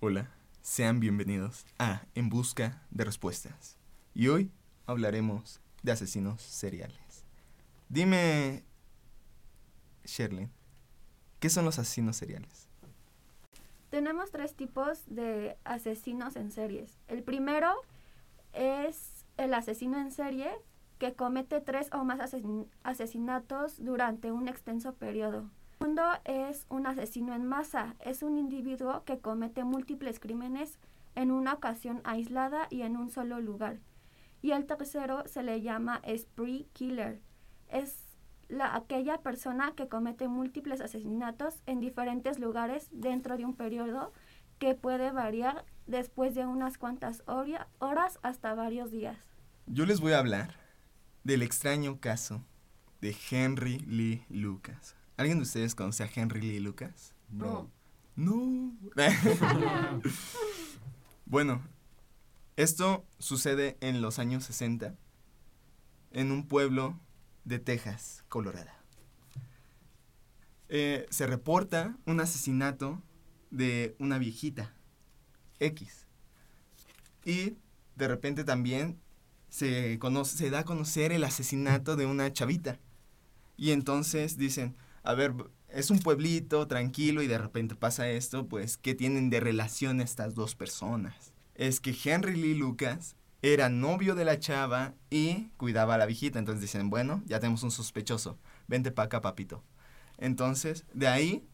Hola, sean bienvenidos a En Busca de Respuestas. Y hoy hablaremos de asesinos seriales. Dime, Sherlyn, ¿qué son los asesinos seriales? Tenemos tres tipos de asesinos en series. El primero es el asesino en serie que comete tres o más asesin- asesinatos durante un extenso periodo. Segundo es un asesino en masa. Es un individuo que comete múltiples crímenes en una ocasión aislada y en un solo lugar. Y el tercero se le llama spree killer. Es la, aquella persona que comete múltiples asesinatos en diferentes lugares dentro de un periodo que puede variar después de unas cuantas horas hasta varios días. Yo les voy a hablar del extraño caso de Henry Lee Lucas. ¿Alguien de ustedes conoce a Henry Lee Lucas? No. No. bueno, esto sucede en los años 60 en un pueblo de Texas, Colorado. Eh, se reporta un asesinato de una viejita, X. Y de repente también se, conoce, se da a conocer el asesinato de una chavita. Y entonces dicen, a ver, es un pueblito tranquilo y de repente pasa esto, pues, ¿qué tienen de relación estas dos personas? Es que Henry Lee Lucas era novio de la chava y cuidaba a la viejita. Entonces dicen, bueno, ya tenemos un sospechoso. Vente para acá, papito. Entonces, de ahí,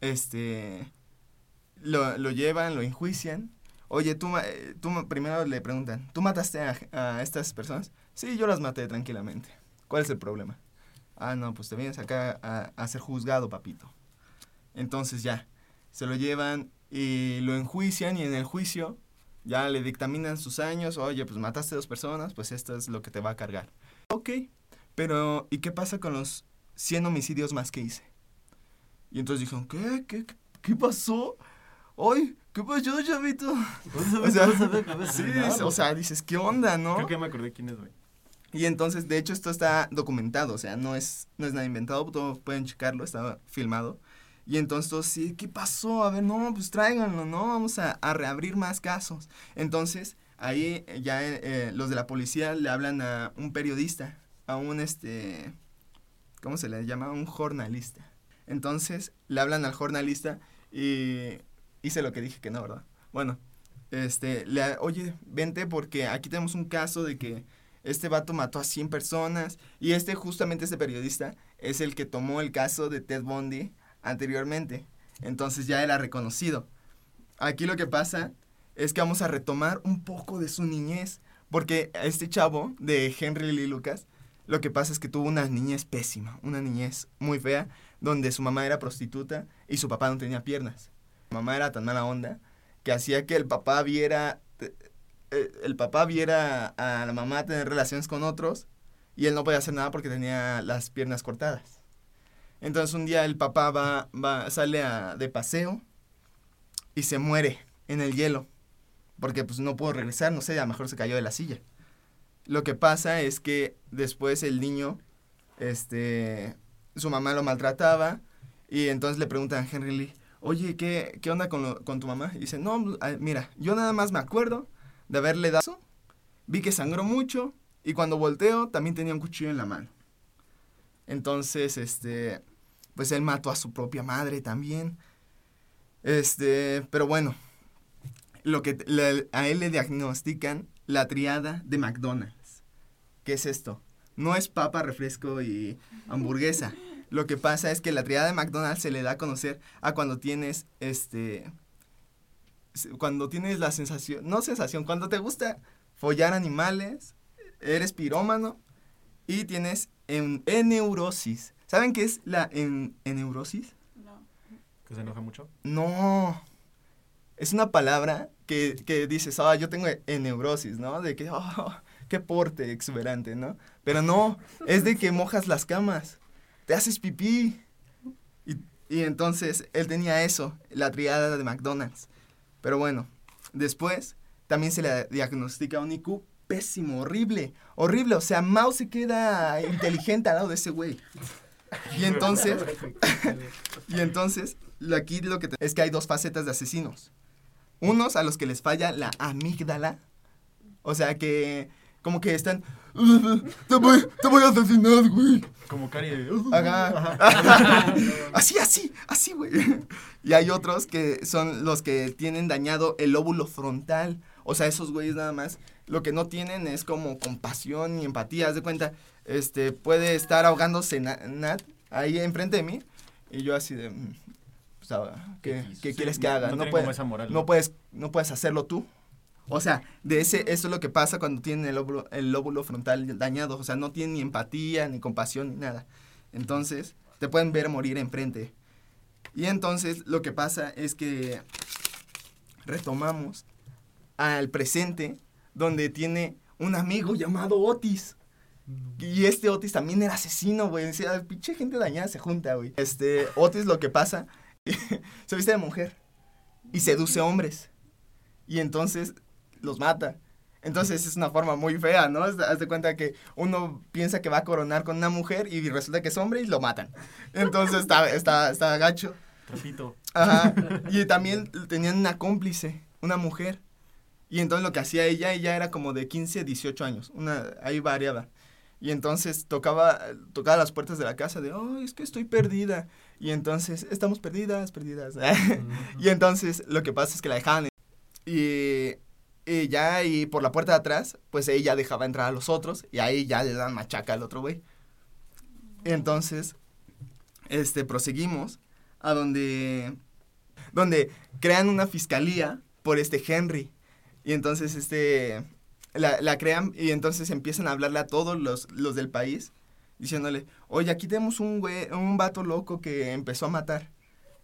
este, lo, lo llevan, lo enjuician. Oye, tú, eh, tú primero le preguntan, ¿tú mataste a, a estas personas? Sí, yo las maté tranquilamente. ¿Cuál es el problema? Ah, no, pues te vienes acá a, a ser juzgado, papito. Entonces ya, se lo llevan y lo enjuician y en el juicio ya le dictaminan sus años. Oye, pues mataste dos personas, pues esto es lo que te va a cargar. Ok, pero ¿y qué pasa con los 100 homicidios más que hice? Y entonces dijeron, ¿qué? ¿Qué, qué, qué pasó? Ay, ¿qué pasó, chavito? O sea, sí, o sea, dices, ¿qué onda, no? Creo que me acordé quién es, güey. Y entonces, de hecho, esto está documentado, o sea, no es, no es nada inventado, todos pueden checarlo, está filmado. Y entonces sí, ¿qué pasó? A ver, no, pues tráiganlo, ¿no? Vamos a, reabrir más casos. Entonces, ahí ya eh, los de la policía le hablan a un periodista, a un, este, ¿cómo se le llama? Un jornalista. Entonces, le hablan al jornalista y hice lo que dije que no, ¿verdad? Bueno, este, le, oye, vente porque aquí tenemos un caso de que este vato mató a 100 personas y este justamente este periodista es el que tomó el caso de Ted Bundy anteriormente. Entonces ya era reconocido. Aquí lo que pasa es que vamos a retomar un poco de su niñez, porque este chavo de Henry Lee Lucas, lo que pasa es que tuvo una niñez pésima, una niñez muy fea, donde su mamá era prostituta y su papá no tenía piernas. Su mamá era tan mala onda que hacía que el papá viera eh, el papá viera a la mamá tener relaciones con otros y él no podía hacer nada porque tenía las piernas cortadas. Entonces un día el papá va, va sale a- de paseo y se muere en el hielo porque pues no pudo regresar, no sé, a lo mejor se cayó de la silla. Lo que pasa es que después el niño, este, su mamá lo maltrataba y entonces le preguntan a Henry Lee, oye, ¿qué, qué onda con, lo- con tu mamá? Y dice, no, ah, mira, yo nada más me acuerdo de haberle dado, vi que sangró mucho y cuando volteo también tenía un cuchillo en la mano. Entonces, este, pues él mató a su propia madre también. Este, pero bueno, lo que le- a él le diagnostican la triada de McDonald's. ¿Qué es esto? No es papa, refresco y hamburguesa. Lo que pasa es que la triada de McDonald's se le da a conocer a cuando tienes este cuando tienes la sensación, no sensación, cuando te gusta follar animales, eres pirómano y tienes en, neurosis. ¿Saben qué es la en, neurosis? Que se enoja mucho. No. Es una palabra que, que dices, ah, yo tengo neurosis, ¿no? De que, oh, qué porte exuberante, ¿no? Pero no, es de que mojas las camas, te haces pipí. Y, y entonces él tenía eso, la triada de McDonald's. Pero bueno, después también se le diagnostica un IQ pésimo, horrible, horrible. O sea, Mao se queda inteligente al lado de ese güey. Y entonces, y entonces, aquí lo que te- es que hay dos facetas de asesinos. unos a los que les falla la amígdala. O sea que como que están... Te voy, te voy a asesinar, güey. Como Cari de... Ajá. así, así, así, güey. Y hay otros que son los que tienen dañado el lóbulo frontal. O sea, esos güeyes nada más lo que no tienen es como compasión y empatía. Haz de cuenta, este, puede estar ahogándose Na- Nat ahí enfrente de mí y yo así de, mm, pues, ah, ¿qué, Sí, qué sí, quieres que haga? no moral, no ¿no? puedes, no puedes hacerlo tú. O sea, de ese, eso es lo que pasa cuando tienen el lóbulo, el lóbulo frontal dañado. O sea, no tienen ni empatía, ni compasión, ni nada. Entonces, te pueden ver morir enfrente. Y entonces, lo que pasa es que retomamos al presente, donde tiene un amigo llamado Otis. Y este Otis también era asesino, güey. O sea, pinche gente dañada se junta, güey. Este, Otis lo que pasa, se viste de mujer y seduce hombres. Y entonces los mata. Entonces es una forma muy fea, ¿no? Haz de cuenta que uno piensa que va a coronar con una mujer y resulta que es hombre y lo matan. Entonces está, está, está gacho. Repito. Ajá. Y también tenían una cómplice, una mujer. Y entonces lo que hacía ella, ella era como de 15, 18 años. Una, ahí variaba. Y entonces tocaba, tocaba las puertas de la casa de, oh, es que estoy perdida. Y entonces, estamos perdidas, perdidas. y entonces lo que pasa es que la dejaban. Y, y ya, y por la puerta de atrás, pues ella dejaba entrar a los otros. Y ahí ya le dan machaca al otro güey. Entonces, este, proseguimos a donde, donde crean una fiscalía por este Henry. Y entonces, este, la, la crean y entonces empiezan a hablarle a todos los, los del país, diciéndole, oye, aquí tenemos un güey, un vato loco que empezó a matar.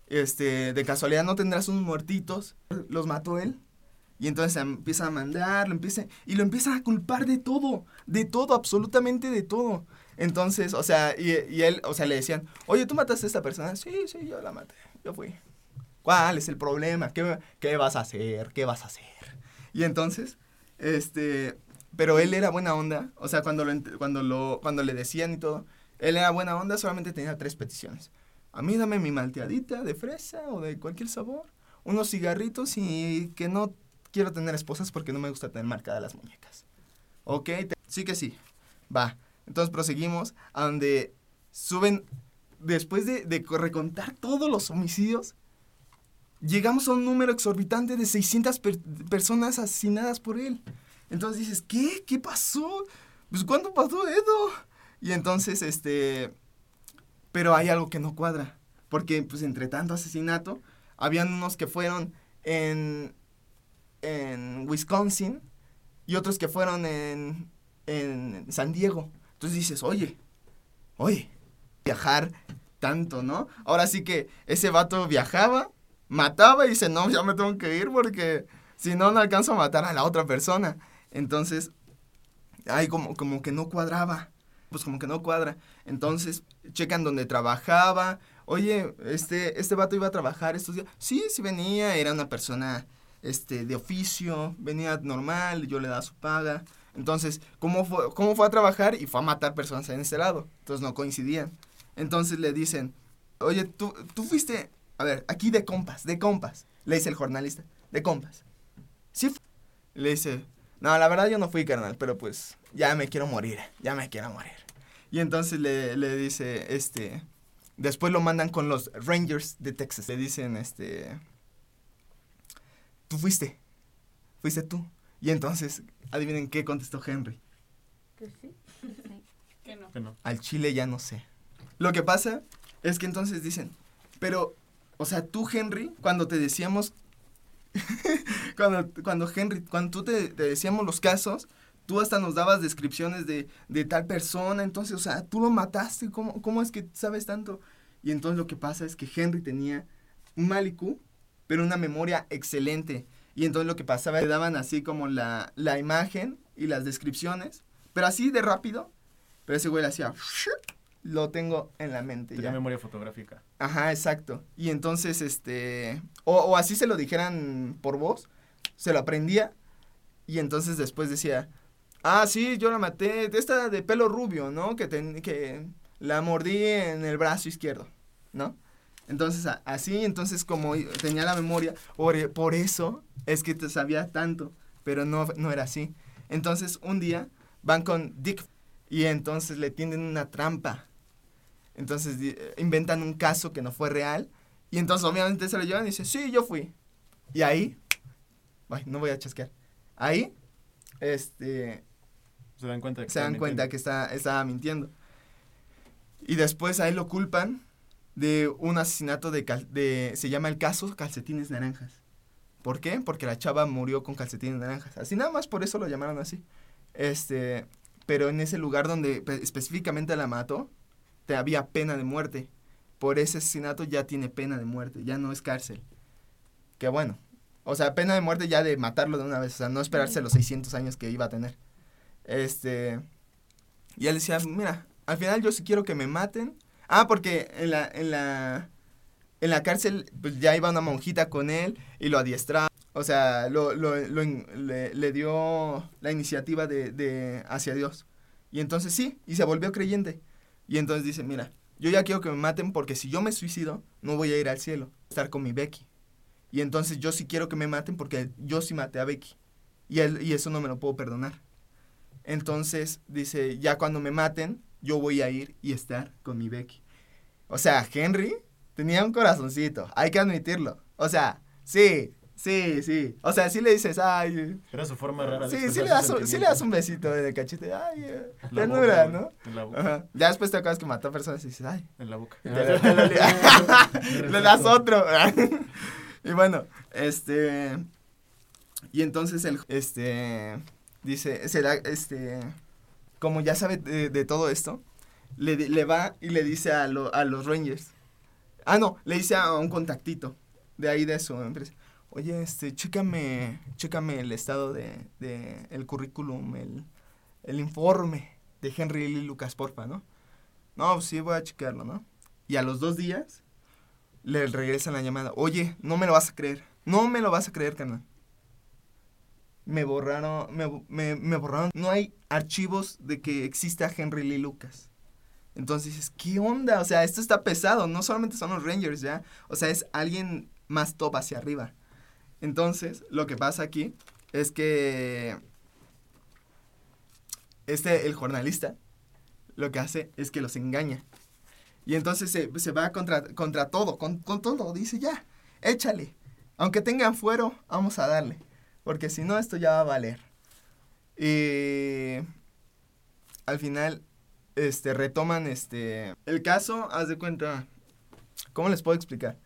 Este, de casualidad no tendrás unos muertitos, los mató él. Y entonces empieza a mandar, lo empieza, y lo empiezan a culpar de todo, de todo, absolutamente de todo. Entonces, o sea, y, y él, o sea, le decían, oye, ¿tú mataste a esta persona? Sí, sí, yo la maté, yo fui. ¿Cuál es el problema? ¿Qué, qué vas a hacer? ¿Qué vas a hacer? Y entonces, este, pero él era buena onda, o sea, cuando lo, cuando lo, cuando le decían y todo, él era buena onda, solamente tenía tres peticiones. A mí dame mi malteadita de fresa o de cualquier sabor, unos cigarritos y que no quiero tener esposas porque no me gusta tener marcadas las muñecas. Ok, te- sí que sí, va. Entonces proseguimos a donde suben, después de, de co- recontar todos los homicidios, llegamos a un número exorbitante de 600 per- personas asesinadas por él. Entonces dices, ¿qué? ¿Qué pasó? Pues ¿cuándo pasó eso? Y entonces, este... Pero hay algo que no cuadra. Porque, pues, entre tanto asesinato, habían unos que fueron en, en Wisconsin y otros que fueron en, en San Diego. Entonces dices, oye, oye, viajar tanto, ¿no? Ahora sí que ese vato viajaba, mataba y dice, no, ya me tengo que ir porque si no, no alcanzo a matar a la otra persona. Entonces, ay, como, como que no cuadraba. Pues como que no cuadra. Entonces, checan donde trabajaba. Oye, este, este vato iba a trabajar estos días. Sí, sí venía, era una persona este, de oficio, venía normal, yo le daba su paga. Entonces, ¿cómo fue, ¿cómo fue a trabajar? Y fue a matar personas en ese lado. Entonces no coincidían. Entonces le dicen, oye, tú, tú fuiste, a ver, aquí de compas, de compas. Le dice el jornalista, de compas. Sí. fu-". Le dice, no, la verdad yo no fui, carnal, pero pues ya me quiero morir, ya me quiero morir. Y entonces le, le dice, este, después lo mandan con los Rangers de Texas. Le dicen, este, tú fuiste, fuiste tú. Y entonces, adivinen qué contestó Henry. Que sí. Que no. Que no. Al chile ya no sé. Lo que pasa es que entonces dicen, pero, o sea, tú, Henry, cuando te decíamos, cuando, cuando Henry, cuando tú te, te decíamos los casos, tú hasta nos dabas descripciones de, de tal persona, entonces, o sea, tú lo mataste, ¿cómo, ¿cómo es que sabes tanto? Y entonces lo que pasa es que Henry tenía un mal IQ, pero una memoria excelente. Y entonces lo que pasaba, le daban así como la, la imagen y las descripciones, pero así de rápido, pero ese güey le hacía, lo tengo en la mente Tenía ya. memoria fotográfica. Ajá, exacto. Y entonces, este, o, o así se lo dijeran por voz, se lo aprendía y entonces después decía, ah, sí, yo la maté, esta de pelo rubio, ¿no? Que, ten- que la mordí en el brazo izquierdo, ¿no? Entonces, a- así, entonces como tenía la memoria, por, por eso es que te sabía tanto, pero no, no era así. Entonces, un día van con Dick y entonces le tienden una trampa. Entonces di- inventan un caso que no fue real y entonces obviamente se lo llevan y dice, sí, yo fui. Y ahí, ay, no voy a chasquear, ahí, este, Se dan cuenta que se dan cuenta que está, estaba mintiendo. Y después a él lo culpan de un asesinato de, cal- de... Se llama el caso Calcetines Naranjas. ¿Por qué? Porque la chava murió con calcetines naranjas. Así nada más por eso lo llamaron así. Este, pero en ese lugar donde pe- específicamente la mató, te había pena de muerte. Por ese asesinato ya tiene pena de muerte, ya no es cárcel. Que bueno. O sea, pena de muerte ya de matarlo de una vez, o sea, no esperarse los 600 años que iba a tener. Este, y él decía, mira, al final yo sí quiero que me maten. Ah, porque en la, en la, en la cárcel pues ya iba una monjita con él y lo adiestraba. O sea, lo, lo, lo le dio la iniciativa de, de hacia Dios. Y entonces sí, y se volvió creyente. Y entonces dice, mira, yo ya quiero que me maten porque si yo me suicido, no voy a ir al cielo, estar con mi Becky. Y entonces yo sí quiero que me maten porque yo sí maté a Becky. Y, él, y eso no me lo puedo perdonar. Entonces dice, ya cuando me maten, yo voy a ir y estar con mi Becky. O sea, Henry tenía un corazoncito, hay que admitirlo. O sea, sí, sí, sí. O sea, sí le dices, ay, Era su forma rara de sí, sí le, das un, sí le das un besito de cachete, ay, eh, La ternura, boca, ¿no? En la boca. Ajá. Ya después te acuerdas que mató a personas y dices, ay, En la boca. te te le das otro. y bueno, este. Y entonces el. Este. Dice. Se da, este. Como ya sabe de, todo esto, le, le va y le dice a, lo- a los Rangers. Ah, no, le dice a un contactito de ahí de su empresa. Oye, este, chécame, chécame el estado de, de el currículum, el, el informe de Henry Lee Lucas, porfa, ¿no? No, pues sí, voy a checarlo, ¿no? Y a los dos días le regresan la llamada. Oye, no me lo vas a creer. No me lo vas a creer, carnal. Me borraron, me, me, me borraron. No hay archivos de que exista Henry Lee Lucas. Entonces dices, ¿qué onda? O sea, esto está pesado. No solamente son los Rangers, ¿ya? O sea, es alguien más top hacia arriba. Entonces, lo que pasa aquí es que este, el jornalista, lo que hace es que los engaña. Y entonces se, se va contra, contra todo, con, con todo. Dice, ya, échale. Aunque tengan fuero, vamos a darle. Porque si no, esto ya va a valer. Y al final, este, retoman este, el caso, haz de cuenta, ¿cómo les puedo explicar?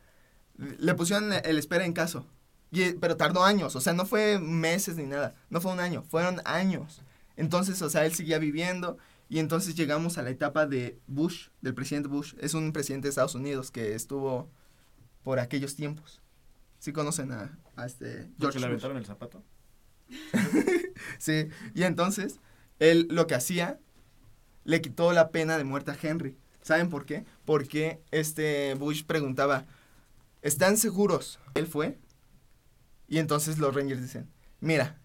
Le pusieron el espera en caso. Y, pero tardó años, o sea, no fue meses ni nada, no fue un año, fueron años. Entonces, o sea, él seguía viviendo y entonces llegamos a la etapa de Bush, del presidente Bush. Es un presidente de Estados Unidos que estuvo por aquellos tiempos. ¿Sí conocen a, a este Porque George le aventaron el zapato. Sí, y entonces él lo que hacía, le quitó la pena de muerte a Henry. ¿Saben por qué? Porque este Bush preguntaba, ¿están seguros? Él fue. Y entonces los Rangers dicen, mira,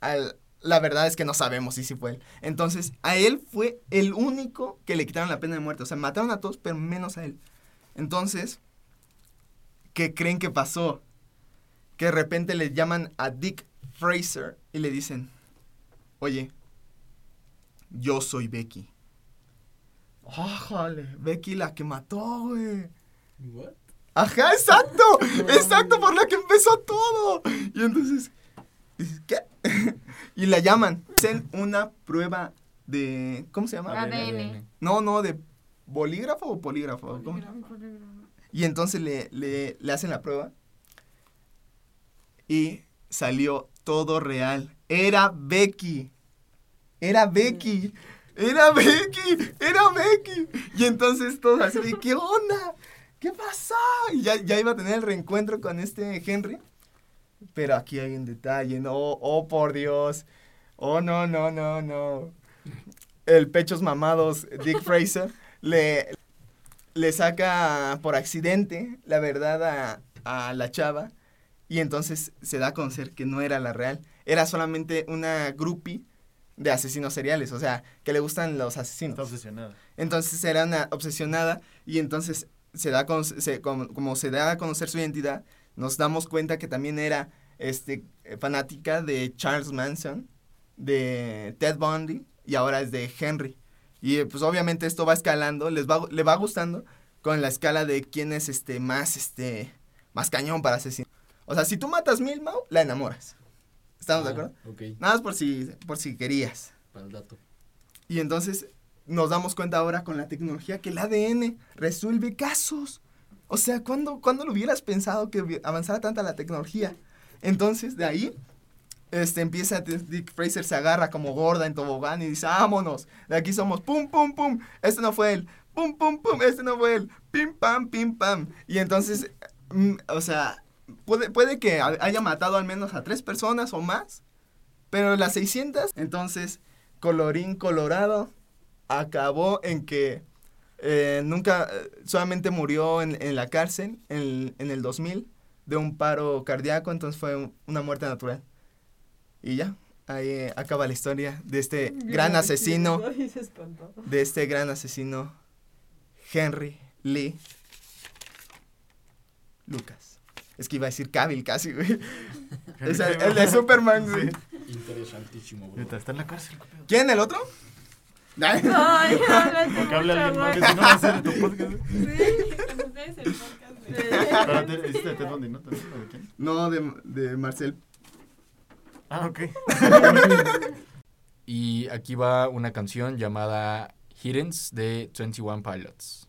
al- la verdad es que no sabemos si sí fue él. Entonces, a él fue el único que le quitaron la pena de muerte. O sea, mataron a todos, pero menos a él. Entonces, ¿qué creen que pasó? Que de repente le llaman a Dick Fraser y le dicen, oye, yo soy Becky. ¡Ájale! Becky la que mató, güey. What? Ajá, exacto, exacto, por la que empezó todo. Y entonces, ¿qué? y la llaman. Hacen una prueba de, ¿cómo se llama? ADN. No, no, de bolígrafo o polígrafo. ¿cómo? Y entonces le, le, le hacen la prueba. Y salió todo real. Era Becky. Era Becky. Era Becky. Era Becky. Y entonces todos así de, ¿qué onda? ¿Qué pasó? Y ya, ya iba a tener el reencuentro con este Henry. Pero aquí hay un detalle. No, oh por Dios. Oh, no, no, no, no. El pechos mamados, Dick Fraser, le, le saca por accidente la verdad a, a la chava y entonces se da a conocer que no era la real. Era solamente una groupie de asesinos seriales, o sea, que le gustan los asesinos. Está obsesionada. Entonces era una obsesionada y entonces se da se- como, como se da a conocer su identidad, nos damos cuenta que también era este eh, fanática de Charles Manson, de Ted Bundy y ahora es de Henry. Y eh, pues obviamente esto va escalando, les va, le va gustando con la escala de quién es este más este más cañón para asesinar. O sea, si tú matas mil Mau, la enamoras. ¿Estamos de Ah, acuerdo? Ok, Nada más por si por si querías. para el dato. Y entonces nos damos cuenta ahora con la tecnología que el ADN resuelve casos. O sea, ¿cuándo, ¿cuándo lo hubieras pensado que avanzara tanta la tecnología? Entonces, de ahí, este, empieza, Dick Fraser se agarra como gorda en tobogán y dice, vámonos, de aquí somos, pum, pum, pum, este no fue él, pum, pum, pum, este no fue él, pim, pam, pim, pam. Y entonces, mm, o sea, puede, puede que ha- haya matado al menos a tres personas o más, pero las 600, entonces, colorín colorado, acabó en que eh, nunca, eh, solamente murió en, en la cárcel en, en el 2000 de un paro cardíaco, entonces fue un- una muerte natural. Y ya, ahí eh, acaba la historia de este gran asesino, de este gran asesino Henry Lee Lucas. Es que iba a decir Cavill casi, güey. Es el, el de Superman, güey. Interesantísimo. Ahorita Está en la cárcel. ¿Quién, el otro? Ay, Porque hable alguien más, amor. si no va a ser tu podcast. Sí, con ustedes el podcast de... Hiciste de Ted Bundy, ¿no? ¿También? ¿O de quién? No, de, de Marcel. Ah, ok. Y aquí va una canción llamada Hiddens de 21 Pilots.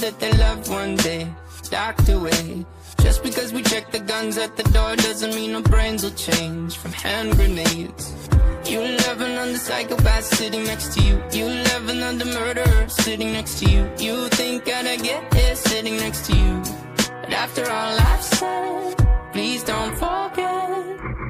that they love one day docked away. Just because we check the guns at the door doesn't mean our brains will change from hand grenades. You loving on the psychopath sitting next to you. You loving on the murderer sitting next to you. You think I'd get here sitting next to you. But after all I've said, please don't forget.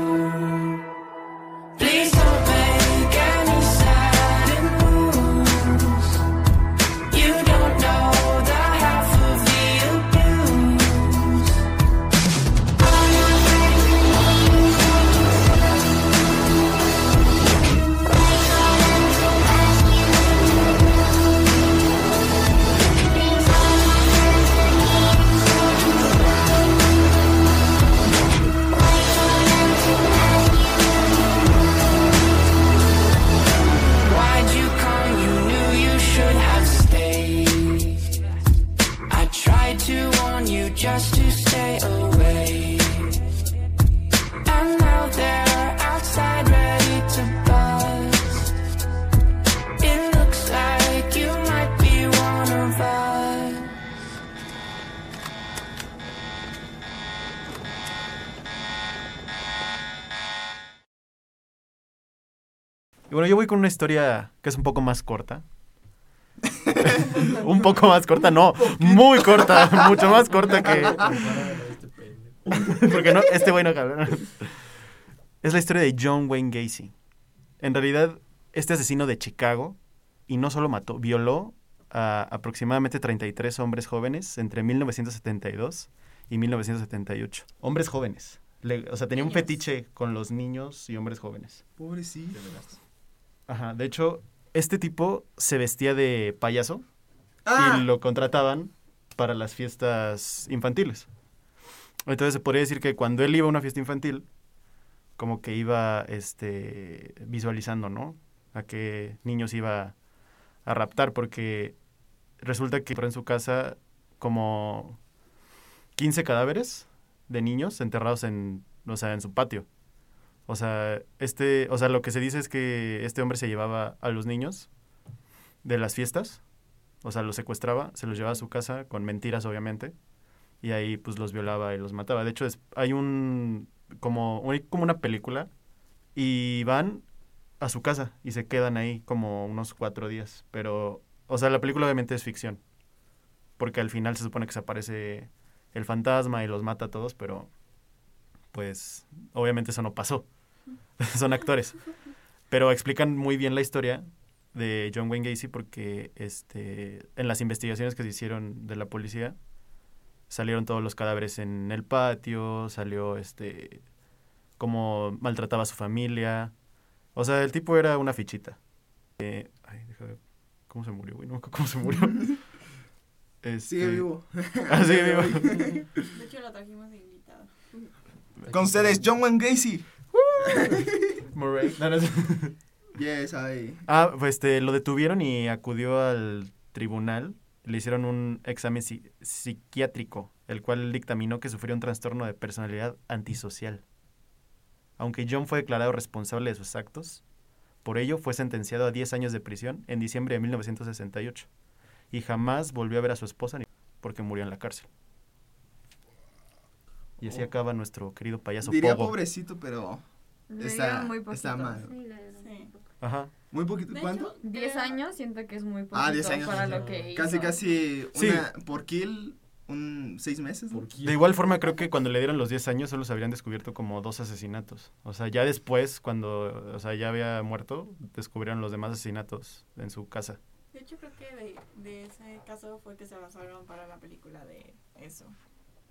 Con una historia que es un poco más corta. un poco más corta, no, muy corta, mucho más corta que... Porque no, este güey no cabrón. Es la historia de John Wayne Gacy. En realidad, este asesino de Chicago, y no solo mató, violó a aproximadamente 33 hombres jóvenes entre 1972 y 1978. Hombres jóvenes. Le- o sea, tenía un fetiche con los niños y hombres jóvenes. Pobrecito. Ajá, de hecho, este tipo se vestía de payaso Ah, y lo contrataban para las fiestas infantiles. Entonces se podría decir que cuando él iba a una fiesta infantil, como que iba este, visualizando, ¿no? A qué niños iba a raptar, porque resulta que en su casa como 15 cadáveres de niños enterrados en, o sea, en su patio. O sea, este, o sea, lo que se dice es que este hombre se llevaba a los niños de las fiestas o sea, los secuestraba, se los llevaba a su casa con mentiras, obviamente, y ahí pues los violaba y los mataba. De hecho, es, hay un como, como una película y van a su casa y se quedan ahí como unos cuatro días. Pero, o sea, la película obviamente es ficción, porque al final se supone que se aparece el fantasma y los mata a todos, pero pues obviamente eso no pasó. Son actores. Pero explican muy bien la historia de John Wayne Gacy porque este, en las investigaciones que se hicieron de la policía salieron todos los cadáveres en el patio, salió este cómo maltrataba a su familia. O sea, el tipo era una fichita. Eh, ay, deja ver cómo se murió, güey, no cómo se murió. Este, sigue vivo. Ah, sigue vivo. De hecho, lo trajimos de invitado. Con ustedes, John Wayne Gacy. Murray. No, no es- Yes, I. Ah, pues este, lo detuvieron y acudió al tribunal. Le hicieron un examen psi- psiquiátrico, el cual dictaminó que sufrió un trastorno de personalidad antisocial. Aunque John fue declarado responsable de sus actos, por ello fue sentenciado a 10 años de prisión en diciembre de 1968 y jamás volvió a ver a su esposa ni- porque murió en la cárcel. Y así Oh. acaba nuestro querido payaso Diría Pogo. pobrecito, pero Le está, dieron muy poquito. está mal. Sí, Sí. Ajá. Muy poquito. De ¿Cuánto? hecho, 10 creo- años siento que es muy poquito Ah, 10 años. para lo que Casi, hizo. casi Sí. una por kill, un seis meses. ¿no? De igual forma, creo que cuando le dieron los 10 años solo se habrían descubierto como dos asesinatos. O sea, ya después, cuando o sea, ya había muerto, descubrieron los demás asesinatos en su casa. De hecho, creo que de, de ese caso fue que se basaron para la película de eso.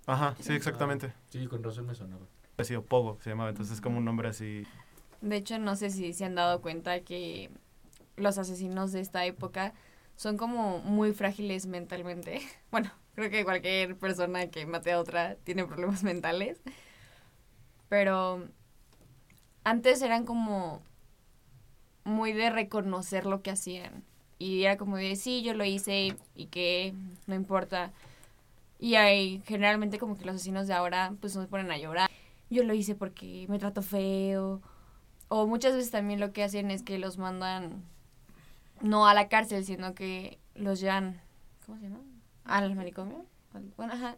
Ajá, sí, exactamente. Sí, con razón me sonaba. Ha sido Pogo, se llamaba. Entonces es como un nombre así. De hecho, no sé si se han dado cuenta que los asesinos de esta época son como muy frágiles mentalmente. Bueno, creo que cualquier persona que mate a otra tiene problemas mentales. Pero antes eran como muy de reconocer lo que hacían. Y era como de, sí, yo lo hice y que no importa. Y hay generalmente como que los asesinos de ahora pues nos ponen a llorar. Yo lo hice porque me trató feo. O muchas veces también lo que hacen es que los mandan no a la cárcel, sino que los llevan, ¿cómo se llama? Al manicomio. Al- bueno, ajá.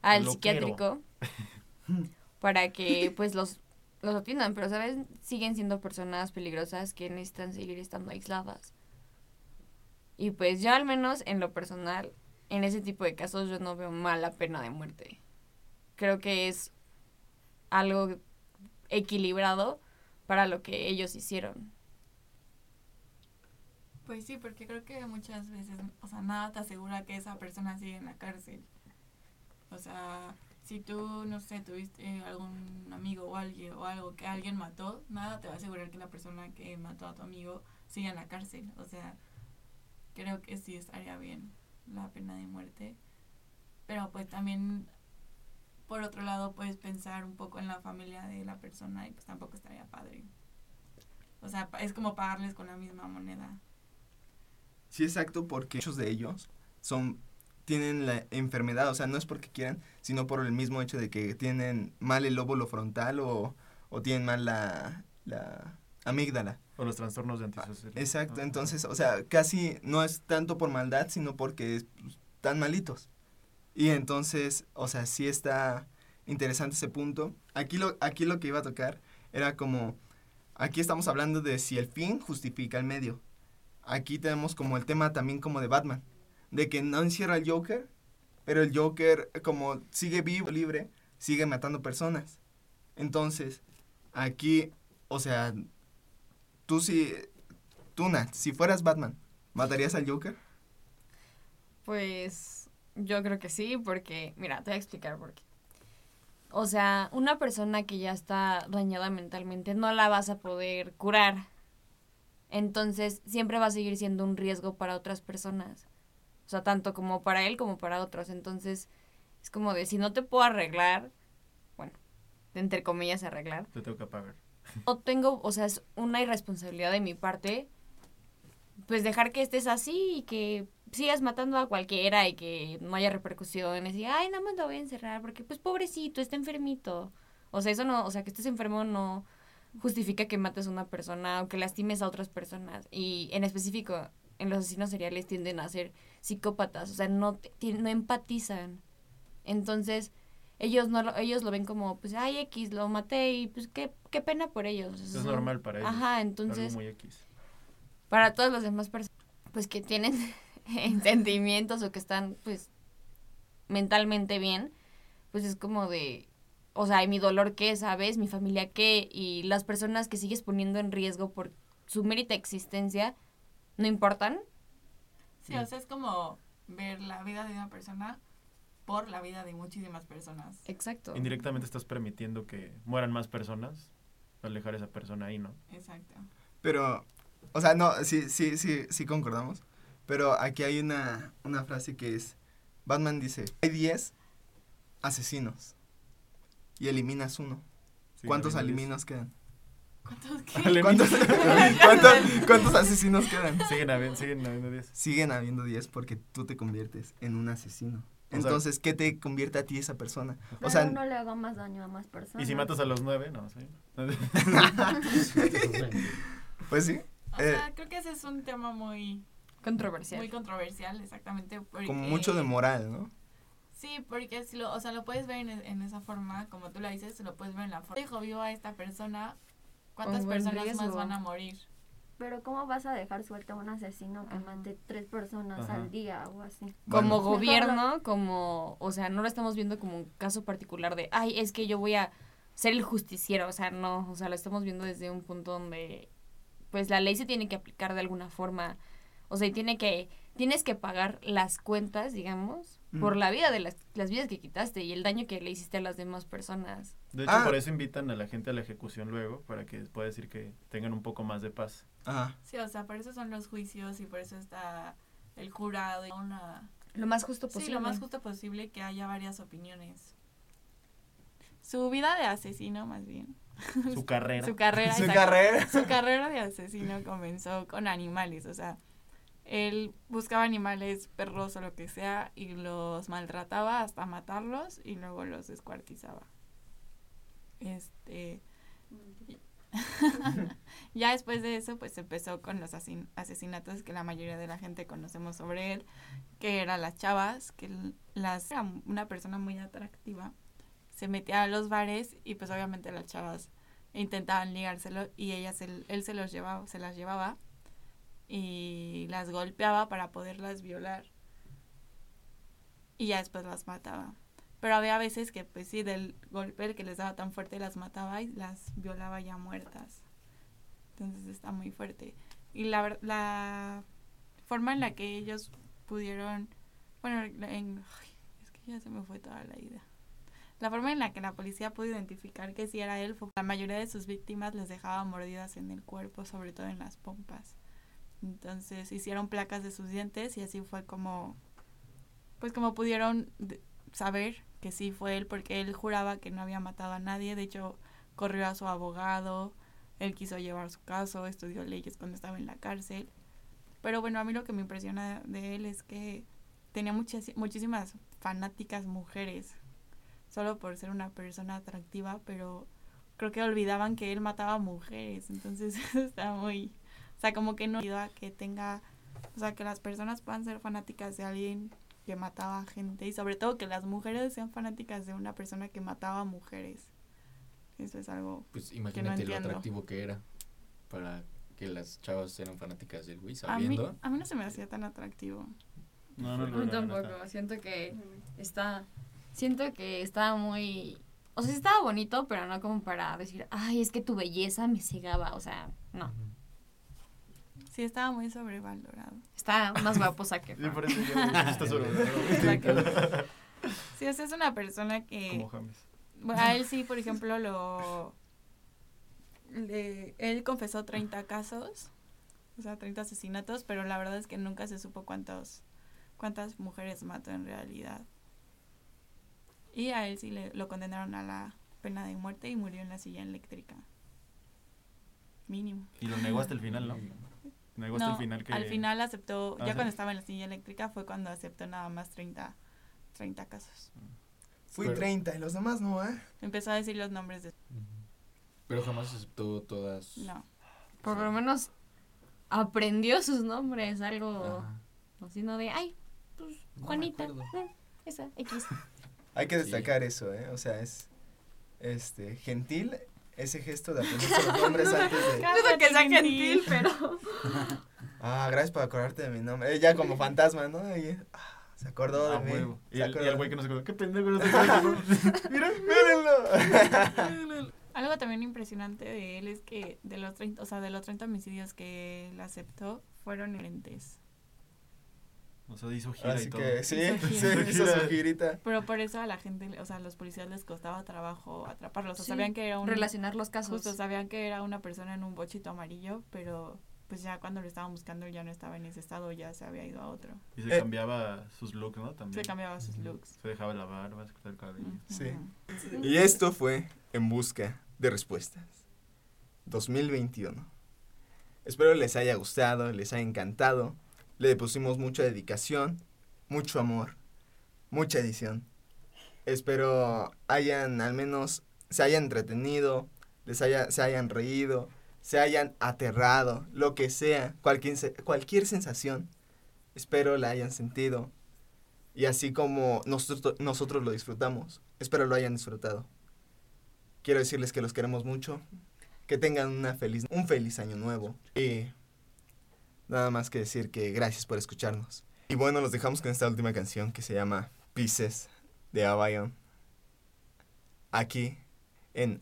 Al Loquero. psiquiátrico. para que pues los, los atiendan. Pero, ¿sabes? Siguen siendo personas peligrosas que necesitan seguir estando aisladas. Y pues yo al menos en lo personal, en ese tipo de casos yo no veo mal la pena de muerte. Creo que es algo equilibrado para lo que ellos hicieron. Pues sí, porque creo que muchas veces, o sea, nada te asegura que esa persona sigue en la cárcel. O sea, si tú, no sé, tuviste algún amigo o alguien o algo que alguien mató, nada te va a asegurar que la persona que mató a tu amigo siga en la cárcel. O sea, creo que sí estaría bien la pena de muerte. Pero pues también, por otro lado, puedes pensar un poco en la familia de la persona y pues tampoco estaría padre. O sea, es como pagarles con la misma moneda. Sí, exacto, porque muchos de ellos son tienen la enfermedad, o sea, no es porque quieran, sino por el mismo hecho de que tienen mal el lóbulo frontal o, o tienen mal la, la amígdala. O los trastornos de antisocial. Exacto, entonces, o sea, casi no es tanto por maldad, sino porque pues, están malitos. Y entonces, o sea, sí está interesante ese punto. Aquí lo, aquí lo que iba a tocar era como Aquí estamos hablando de si el fin justifica el medio. Aquí tenemos como el tema también como de Batman, de que no encierra al Joker, pero el Joker como sigue vivo, libre, sigue matando personas. Entonces, aquí, o sea, tú si, tú Nat, si fueras Batman, ¿matarías al Joker? Pues yo creo que sí, porque, mira, te voy a explicar por qué. O sea, una persona que ya está dañada mentalmente no la vas a poder curar. Entonces, siempre va a seguir siendo un riesgo para otras personas. O sea, tanto como para él como para otros. Entonces, es como de, si no te puedo arreglar, bueno, entre comillas arreglar, Te tengo que pagar. No tengo, o sea, es una irresponsabilidad de mi parte, pues dejar que estés así y que sigas matando a cualquiera y que no haya repercusiones y, ay, nada más lo voy a encerrar porque, pues, pobrecito, está enfermito. O sea, eso no, o sea, que estés enfermo no justifica que mates a una persona o que lastimes a otras personas. Y en específico, en los asesinos seriales tienden a ser psicópatas, o sea, no, no empatizan. Entonces, ellos no lo, ellos lo ven como, pues, ay, X, lo maté y pues qué, qué pena por ellos. Es son- normal para ellos. Ajá, Algo entonces, muy X. para todas las demás personas, pues que tienen sentimientos o que están, pues, mentalmente bien, pues es como de, o sea, ¿y mi dolor qué, sabes? Mi familia qué, y las personas que sigues poniendo en riesgo por su mérita existencia, ¿no importan? Sí, o sea, es como ver la vida de una persona por la vida de muchísimas personas. Exacto. Indirectamente estás permitiendo que mueran más personas al dejar a esa persona ahí, ¿no? Exacto. Pero, o sea, no, sí, sí, sí, sí concordamos. Pero aquí hay una, una frase que es, Batman dice, hay 10 asesinos y eliminas uno. Sí, ¿Cuántos eliminos quedan? ¿Cuántos qué? ¿Cuántos, cuántos, cuántos asesinos quedan? Siguen habiendo, siguen habiendo 10. Siguen habiendo 10 porque tú te conviertes en un asesino. Entonces, ¿qué te convierte a ti esa persona? Pero O sea, no le hago más daño a más personas. Y si matas a los 9, no, sí. pues sí, O Eh, sea, creo que ese es un tema muy, Controversial. muy controversial, exactamente. Porque, como mucho de moral, ¿no? Sí, porque si lo, o sea, lo puedes ver en, en esa forma, como tú la dices, lo puedes ver en la forma. Dejo vivo a esta persona, ¿cuántas personas más riesgo. van a morir? Pero ¿cómo vas a dejar suelto a un asesino que Ajá. mate tres personas Ajá. al día o así? como Bueno, gobierno, como, o sea, no lo estamos viendo como un caso particular de, ay, es que yo voy a ser el justiciero, o sea, no, o sea, lo estamos viendo desde un punto donde, pues, la ley se tiene que aplicar de alguna forma, o sea, y tiene que, tienes que pagar las cuentas, digamos, por Mm. la vida de las, las vidas que quitaste y el daño que le hiciste a las demás personas. De hecho, Ah. por eso invitan a la gente a la ejecución luego, para que pueda decir que tengan un poco más de paz. Ajá. Sí, o sea, por eso son los juicios y por eso está el jurado y una... Lo más justo posible. Sí, lo más justo posible que haya varias opiniones. Su vida de asesino, más bien. Su carrera. Su carrera. Su carrera. Su carrera de asesino comenzó con animales, o sea, él buscaba animales, perros o lo que sea, y los maltrataba hasta matarlos y luego los descuartizaba. Este. ya después de eso, pues empezó con los asesinatos que la mayoría de la gente conocemos sobre él, que eran las chavas, que las era una persona muy atractiva. Se metía a los bares y pues obviamente las chavas intentaban ligárselo y ella se, él se los llevaba, se las llevaba y las golpeaba para poderlas violar y ya después las mataba. Pero había veces que pues sí, del golpe el que les daba tan fuerte las mataba y las violaba ya muertas. Entonces está muy fuerte. Y la, la forma en la que ellos pudieron, bueno, es que ya se me fue toda la idea. La forma en la que la policía pudo identificar que sí era él fue la mayoría de sus víctimas les dejaba mordidas en el cuerpo, sobre todo en las pompas. Entonces hicieron placas de sus dientes y así fue como, pues como pudieron saber que sí fue él, porque él juraba que no había matado a nadie. De hecho, corrió a su abogado, él quiso llevar su caso, estudió leyes cuando estaba en la cárcel. Pero bueno, a mí lo que me impresiona de él es que tenía muchas, muchísimas fanáticas mujeres, solo por ser una persona atractiva, pero creo que olvidaban que él mataba mujeres. Entonces está muy... O sea, como que no ayuda que tenga... O sea, que las personas puedan ser fanáticas de alguien que mataba gente y sobre todo que las mujeres sean fanáticas de una persona que mataba mujeres. Eso es algo... Pues imagínate lo entiendo. atractivo que era. para que las chavas eran fanáticas del güey, A mí, sabiendo. a mí no se me hacía tan atractivo. No, no lo la tampoco, siento que está, siento que estaba muy, o sea, estaba bonito, pero no como para decir, ay, es que tu belleza me cegaba, o sea, no, Sí, estaba muy sobrevalorado. está más guapo que Sí, por eso yo está sobre La que- Sí, o sea, es una persona que... Como James. Bueno, a él sí, por ejemplo, lo... le- él confesó 30 casos, o sea, 30 asesinatos, pero la verdad es que nunca se supo cuántos, cuántas mujeres mató en realidad. Y a él sí le, lo condenaron a la pena de muerte y murió en la silla eléctrica. Mínimo. Y lo negó hasta el final, ¿no? Negó hasta No, el final que... al final aceptó, Ah, ya ¿sí? cuando estaba en la silla eléctrica fue cuando aceptó nada más 30, 30 casos. Fui Pero- 30 y los demás no, ¿eh? Empezó a decir los nombres de... Pero jamás aceptó todas. No. por lo menos aprendió sus nombres, algo Ajá. así, no de, ay, pues, No Juanita, acuerdo. eh, esa, X. Hay que Sí. destacar eso, ¿eh? O sea, es este gentil ese gesto de aprenderse los nombres antes de... Dudo que sea gentil, pero... Ah, gracias por acordarte de mi nombre. Ella como fantasma, ¿no? Ahí, ah, se acordó de Ah, mí. huevo. Y Se el, y acordó. el güey que no se acuerda. ¿Qué pendejo no se acuerda? Mira, mírenlo. Algo también impresionante de él es que de los 30, o sea, de los 30 homicidios que él aceptó fueron lentes. O sea, hizo gira Así y todo. que sí, Hizo sí, gira. hizo su girita. Pero por eso a la gente, o sea, a los policías les costaba trabajo atraparlos. O sea, Sí, sabían que era un Relacionar los casos. justo sabían que era una persona en un bochito amarillo, pero pues ya cuando lo estaban buscando ya no estaba en ese estado, ya se había ido a otro. Y se Eh. cambiaba sus looks, ¿no? También. Se cambiaba sus looks. Se dejaba la barba, se cortaba el cabello. Sí. Y esto fue En Busca de Respuestas 2021. Espero les haya gustado, les haya encantado. Le pusimos mucha dedicación, mucho amor, mucha edición. Espero hayan al menos se hayan entretenido, les haya, se hayan reído, se hayan aterrado, lo que sea, cualquier, cualquier sensación. Espero la hayan sentido. Y así como nosotros, nosotros lo disfrutamos, espero lo hayan disfrutado. Quiero decirles que los queremos mucho, que tengan una feliz, un feliz año nuevo. Y nada más que decir que gracias por escucharnos. Y bueno, los dejamos con esta última canción que se llama Pieces de Abayon. Aquí en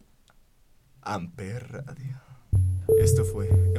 Amper Radio. Esto fue